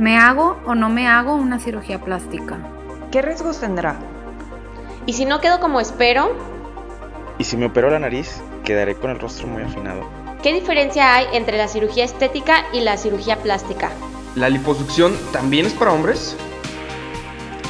¿Me hago o no me hago una cirugía plástica? ¿Qué riesgos tendrá? ¿Y si no quedo como espero? ¿Y si me opero la nariz, quedaré con el rostro muy afinado? ¿Qué diferencia hay entre la cirugía estética y la cirugía plástica? ¿La liposucción también es para hombres?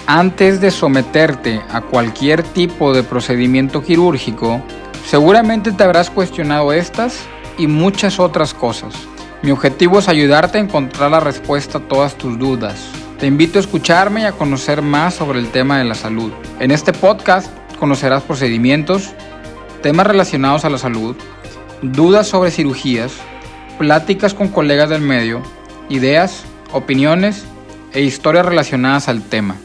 Antes de someterte a cualquier tipo de procedimiento quirúrgico, seguramente te habrás cuestionado estas y muchas otras cosas. Mi objetivo es ayudarte a encontrar la respuesta a todas tus dudas. Te invito a escucharme y a conocer más sobre el tema de la salud. En este podcast conocerás procedimientos, temas relacionados a la salud, dudas sobre cirugías, pláticas con colegas del medio, ideas, opiniones e historias relacionadas al tema.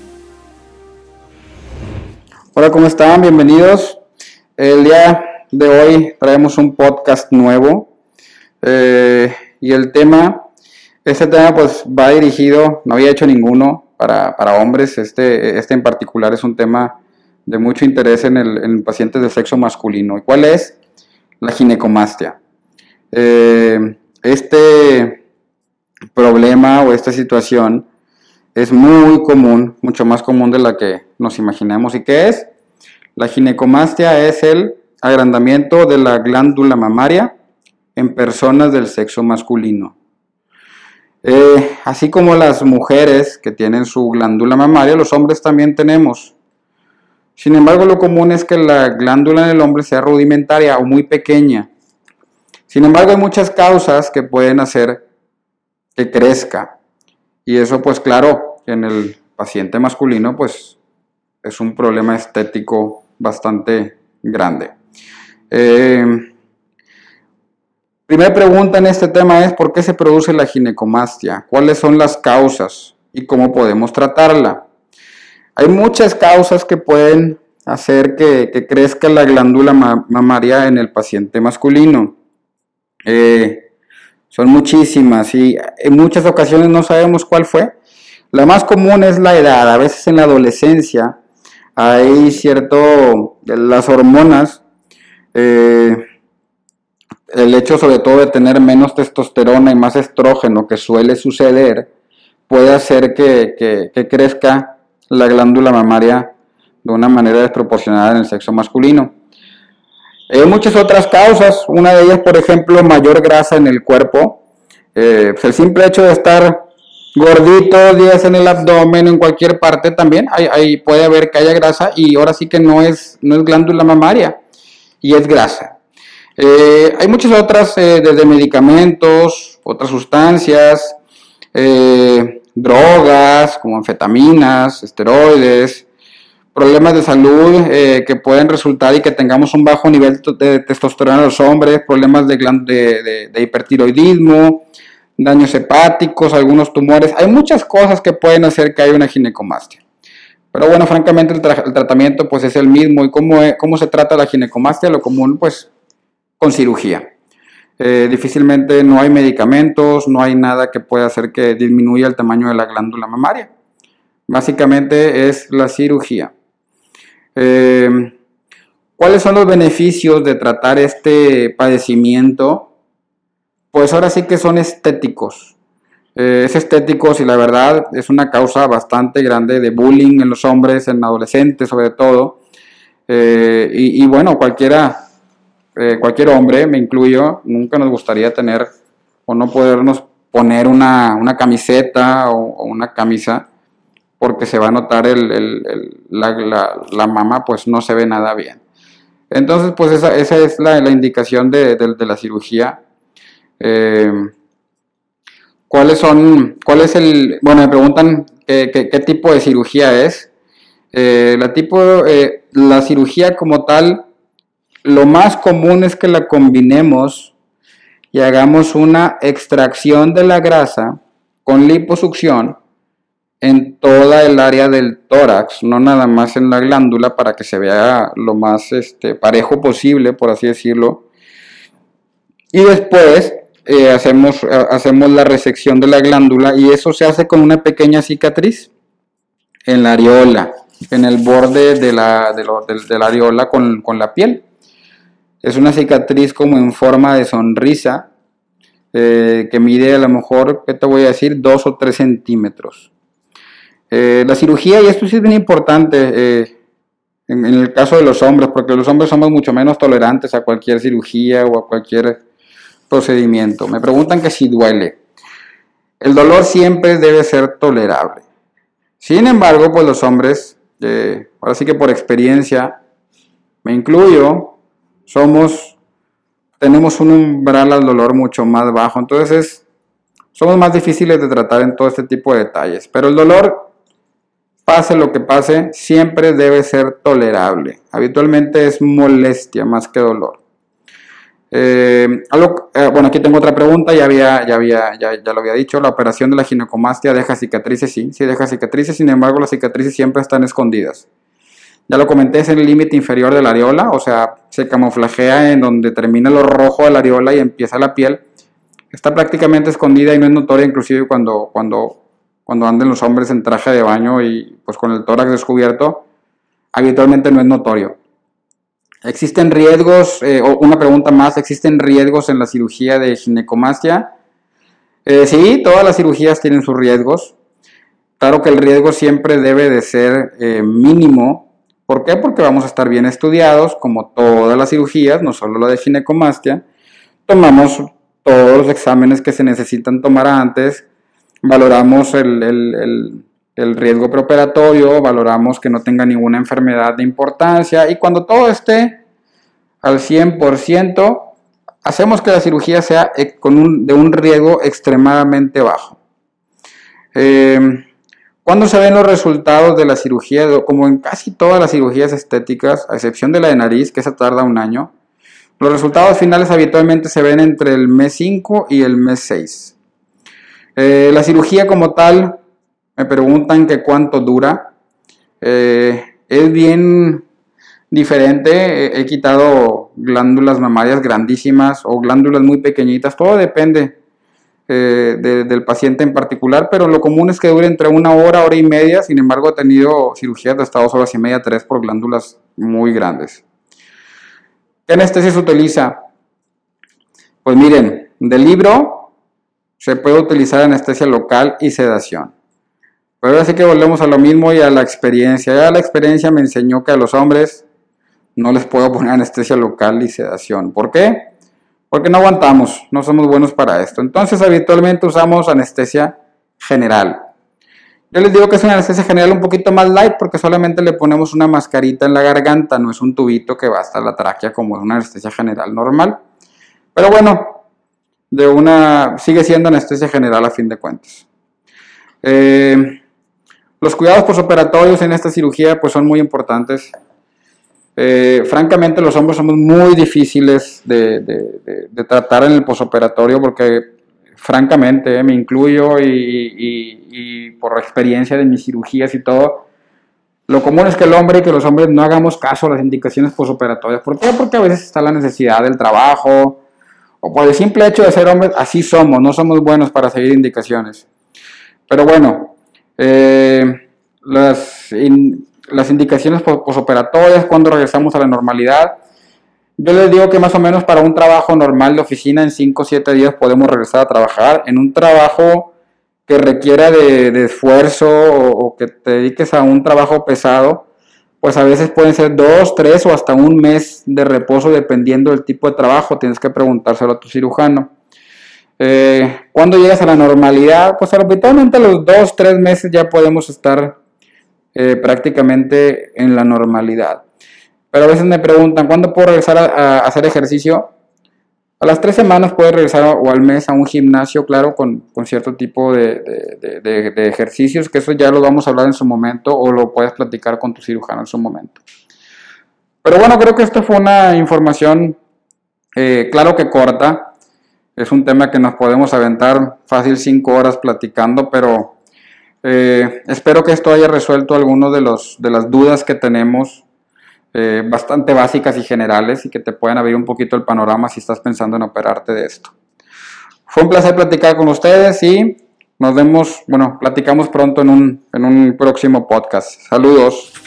Hola, ¿cómo están? Bienvenidos. El día de hoy traemos un podcast nuevo eh, y el tema, este tema pues va dirigido, no había hecho ninguno para, para hombres, este, este en particular es un tema de mucho interés en, el, en pacientes de sexo masculino. ¿Y cuál es? La ginecomastia. Eh, este problema o esta situación es muy común, mucho más común de la que nos imaginemos. ¿Y qué es? La ginecomastia es el agrandamiento de la glándula mamaria en personas del sexo masculino. Eh, así como las mujeres que tienen su glándula mamaria, los hombres también tenemos. Sin embargo, lo común es que la glándula en el hombre sea rudimentaria o muy pequeña. Sin embargo, hay muchas causas que pueden hacer que crezca. Y eso, pues claro, en el paciente masculino, pues es un problema estético bastante grande. Eh, primera pregunta en este tema es ¿por qué se produce la ginecomastia? ¿Cuáles son las causas y cómo podemos tratarla? Hay muchas causas que pueden hacer que, crezca la glándula mamaria en el paciente masculino. Eh, son muchísimas y en muchas ocasiones no sabemos cuál fue. La más común es la edad. A veces en la adolescencia hay cierto, las hormonas, eh, el hecho sobre todo de tener menos testosterona y más estrógeno que suele suceder, puede hacer que, que crezca la glándula mamaria de una manera desproporcionada en el sexo masculino. Hay muchas otras causas, una de ellas, por ejemplo, mayor grasa en el cuerpo. Eh, pues el simple hecho de estar gordito, días en el abdomen, en cualquier parte también, ahí, puede haber que haya grasa y ahora sí que no es, no es glándula mamaria y es grasa. Eh, hay muchas otras, eh, desde medicamentos, otras sustancias, drogas como anfetaminas, esteroides, problemas de salud eh, que pueden resultar y que tengamos un bajo nivel de testosterona en los hombres, problemas de, hipertiroidismo, daños hepáticos, algunos tumores. Hay muchas cosas que pueden hacer que haya una ginecomastia. Pero bueno, francamente el, tratamiento pues es el mismo. ¿Y cómo, cómo se trata la ginecomastia? Lo común pues con cirugía. Eh, difícilmente no hay medicamentos, no hay nada que pueda hacer que disminuya el tamaño de la glándula mamaria. Básicamente es la cirugía. Eh, ¿Cuáles son los beneficios de tratar este padecimiento? Pues ahora sí que son estéticos. Eh, es estéticos y la verdad es una causa bastante grande de bullying en los hombres, en adolescentes sobre todo. Y, bueno, cualquiera, cualquier hombre, me incluyo, nunca nos gustaría tener o no podernos poner una, camiseta o una camisa porque se va a notar el, la, mama, pues no se ve nada bien. Entonces, pues esa, es la, indicación de, la cirugía. Eh, ¿Cuáles son, cuál es el, bueno, me preguntan qué, tipo de cirugía es. Eh, la, tipo, eh, la cirugía como tal, lo más común es que la combinemos y hagamos una extracción de la grasa con liposucción en toda el área del tórax, no nada más en la glándula para que se vea lo más este, parejo posible, por así decirlo. Y después eh, hacemos, hacemos la resección de la glándula y eso se hace con una pequeña cicatriz en la areola, en el borde de la, de, la areola con, la piel. Es una cicatriz como en forma de sonrisa. eh, que mide a lo mejor, ¿qué te voy a decir? 2 o 3 centímetros. Eh, la cirugía, y esto sí es bien importante eh, en, en, el caso de los hombres, porque los hombres somos mucho menos tolerantes a cualquier cirugía o a cualquier procedimiento. Me preguntan que si duele. El dolor siempre debe ser tolerable. Sin embargo, pues los hombres, ahora sí que por experiencia, me incluyo, somos, tenemos un umbral al dolor mucho más bajo. Entonces, somos más difíciles de tratar en todo este tipo de detalles. Pero el dolor, pase lo que pase, siempre debe ser tolerable. Habitualmente es molestia más que dolor. Eh, eh, bueno, aquí tengo otra pregunta, ya, había, ya, había, ya, lo había dicho, la operación de la ginecomastia deja cicatrices, sí, sí deja cicatrices, sin embargo las cicatrices siempre están escondidas. Ya lo comenté, es el límite inferior de la areola, o sea, se camuflajea en donde termina lo rojo de la areola y empieza la piel. Está prácticamente escondida y no es notoria inclusive cuando, cuando, cuando anden los hombres en traje de baño y pues con el tórax descubierto, habitualmente no es notorio. ¿Existen riesgos, eh, una pregunta más, ¿existen riesgos en la cirugía de ginecomastia? Eh, sí, todas las cirugías tienen sus riesgos. Claro que el riesgo siempre debe de ser eh, mínimo. ¿Por qué? Porque vamos a estar bien estudiados, como todas las cirugías, no solo la de ginecomastia. Tomamos todos los exámenes que se necesitan tomar antes, valoramos el, riesgo preoperatorio, valoramos que no tenga ninguna enfermedad de importancia y cuando todo esté al 100%, hacemos que la cirugía sea un, de un riesgo extremadamente bajo. Eh, ¿Cuándo se ven los resultados de la cirugía? Como en casi todas las cirugías estéticas, a excepción de la de nariz, que esa tarda un año, los resultados finales habitualmente se ven entre el mes 5 y el mes 6. Eh, la cirugía como tal me preguntan que cuánto dura. Eh, es bien diferente. He quitado glándulas mamarias grandísimas o glándulas muy pequeñitas. Todo depende eh, de, del paciente en particular, pero lo común es que dure entre una hora, hora y media. Sin embargo, he tenido cirugías de hasta dos horas y media, tres por glándulas muy grandes. ¿Qué anestesia se utiliza? Pues miren, del libro se puede utilizar anestesia local y sedación. Pero ahora sí que volvemos a lo mismo y a la experiencia. Ya la experiencia me enseñó que a los hombres no les puedo poner anestesia local y sedación. ¿Por qué? Porque no aguantamos, no somos buenos para esto. Entonces habitualmente usamos anestesia general. Yo les digo que es una anestesia general un poquito más light porque solamente le ponemos una mascarita en la garganta, no es un tubito que va hasta la tráquea como es una anestesia general normal. Pero bueno, de una sigue siendo anestesia general a fin de cuentas. Eh, los cuidados posoperatorios en esta cirugía pues son muy importantes. Eh, francamente los hombres somos muy difíciles de, tratar en el posoperatorio porque francamente me incluyo y, por experiencia de mis cirugías y todo, lo común es que el hombre y que los hombres no hagamos caso a las indicaciones posoperatorias. ¿Por qué? Porque a veces está la necesidad del trabajo o por el simple hecho de ser hombres, así somos, no somos buenos para seguir indicaciones. Pero bueno, eh, las, in, las indicaciones posoperatorias, cuando regresamos a la normalidad. Yo les digo que más o menos para un trabajo normal de oficina en 5 o 7 días podemos regresar a trabajar. En un trabajo que requiera de, esfuerzo o, que te dediques a un trabajo pesado, pues a veces pueden ser 2, 3 o hasta un mes de reposo dependiendo del tipo de trabajo. Tienes que preguntárselo a tu cirujano. Eh, cuando llegas a la normalidad, pues habitualmente a los dos, tres meses ya podemos estar eh, prácticamente en la normalidad. Pero a veces me preguntan, ¿cuándo puedo regresar a, hacer ejercicio? A las tres semanas puedes regresar o al mes a un gimnasio, claro, con, con cierto tipo de, ejercicios, que eso ya lo vamos a hablar en su momento o lo puedes platicar con tu cirujano en su momento. Pero bueno, creo que esto fue una información, eh, claro que corta, es un tema que nos podemos aventar fácil cinco horas platicando, pero eh, espero que esto haya resuelto algunas de, los, de las dudas que tenemos, eh, bastante básicas y generales, y que te puedan abrir un poquito el panorama si estás pensando en operarte de esto. Fue un placer platicar con ustedes y nos vemos, bueno, platicamos pronto en un, en un próximo podcast. Saludos.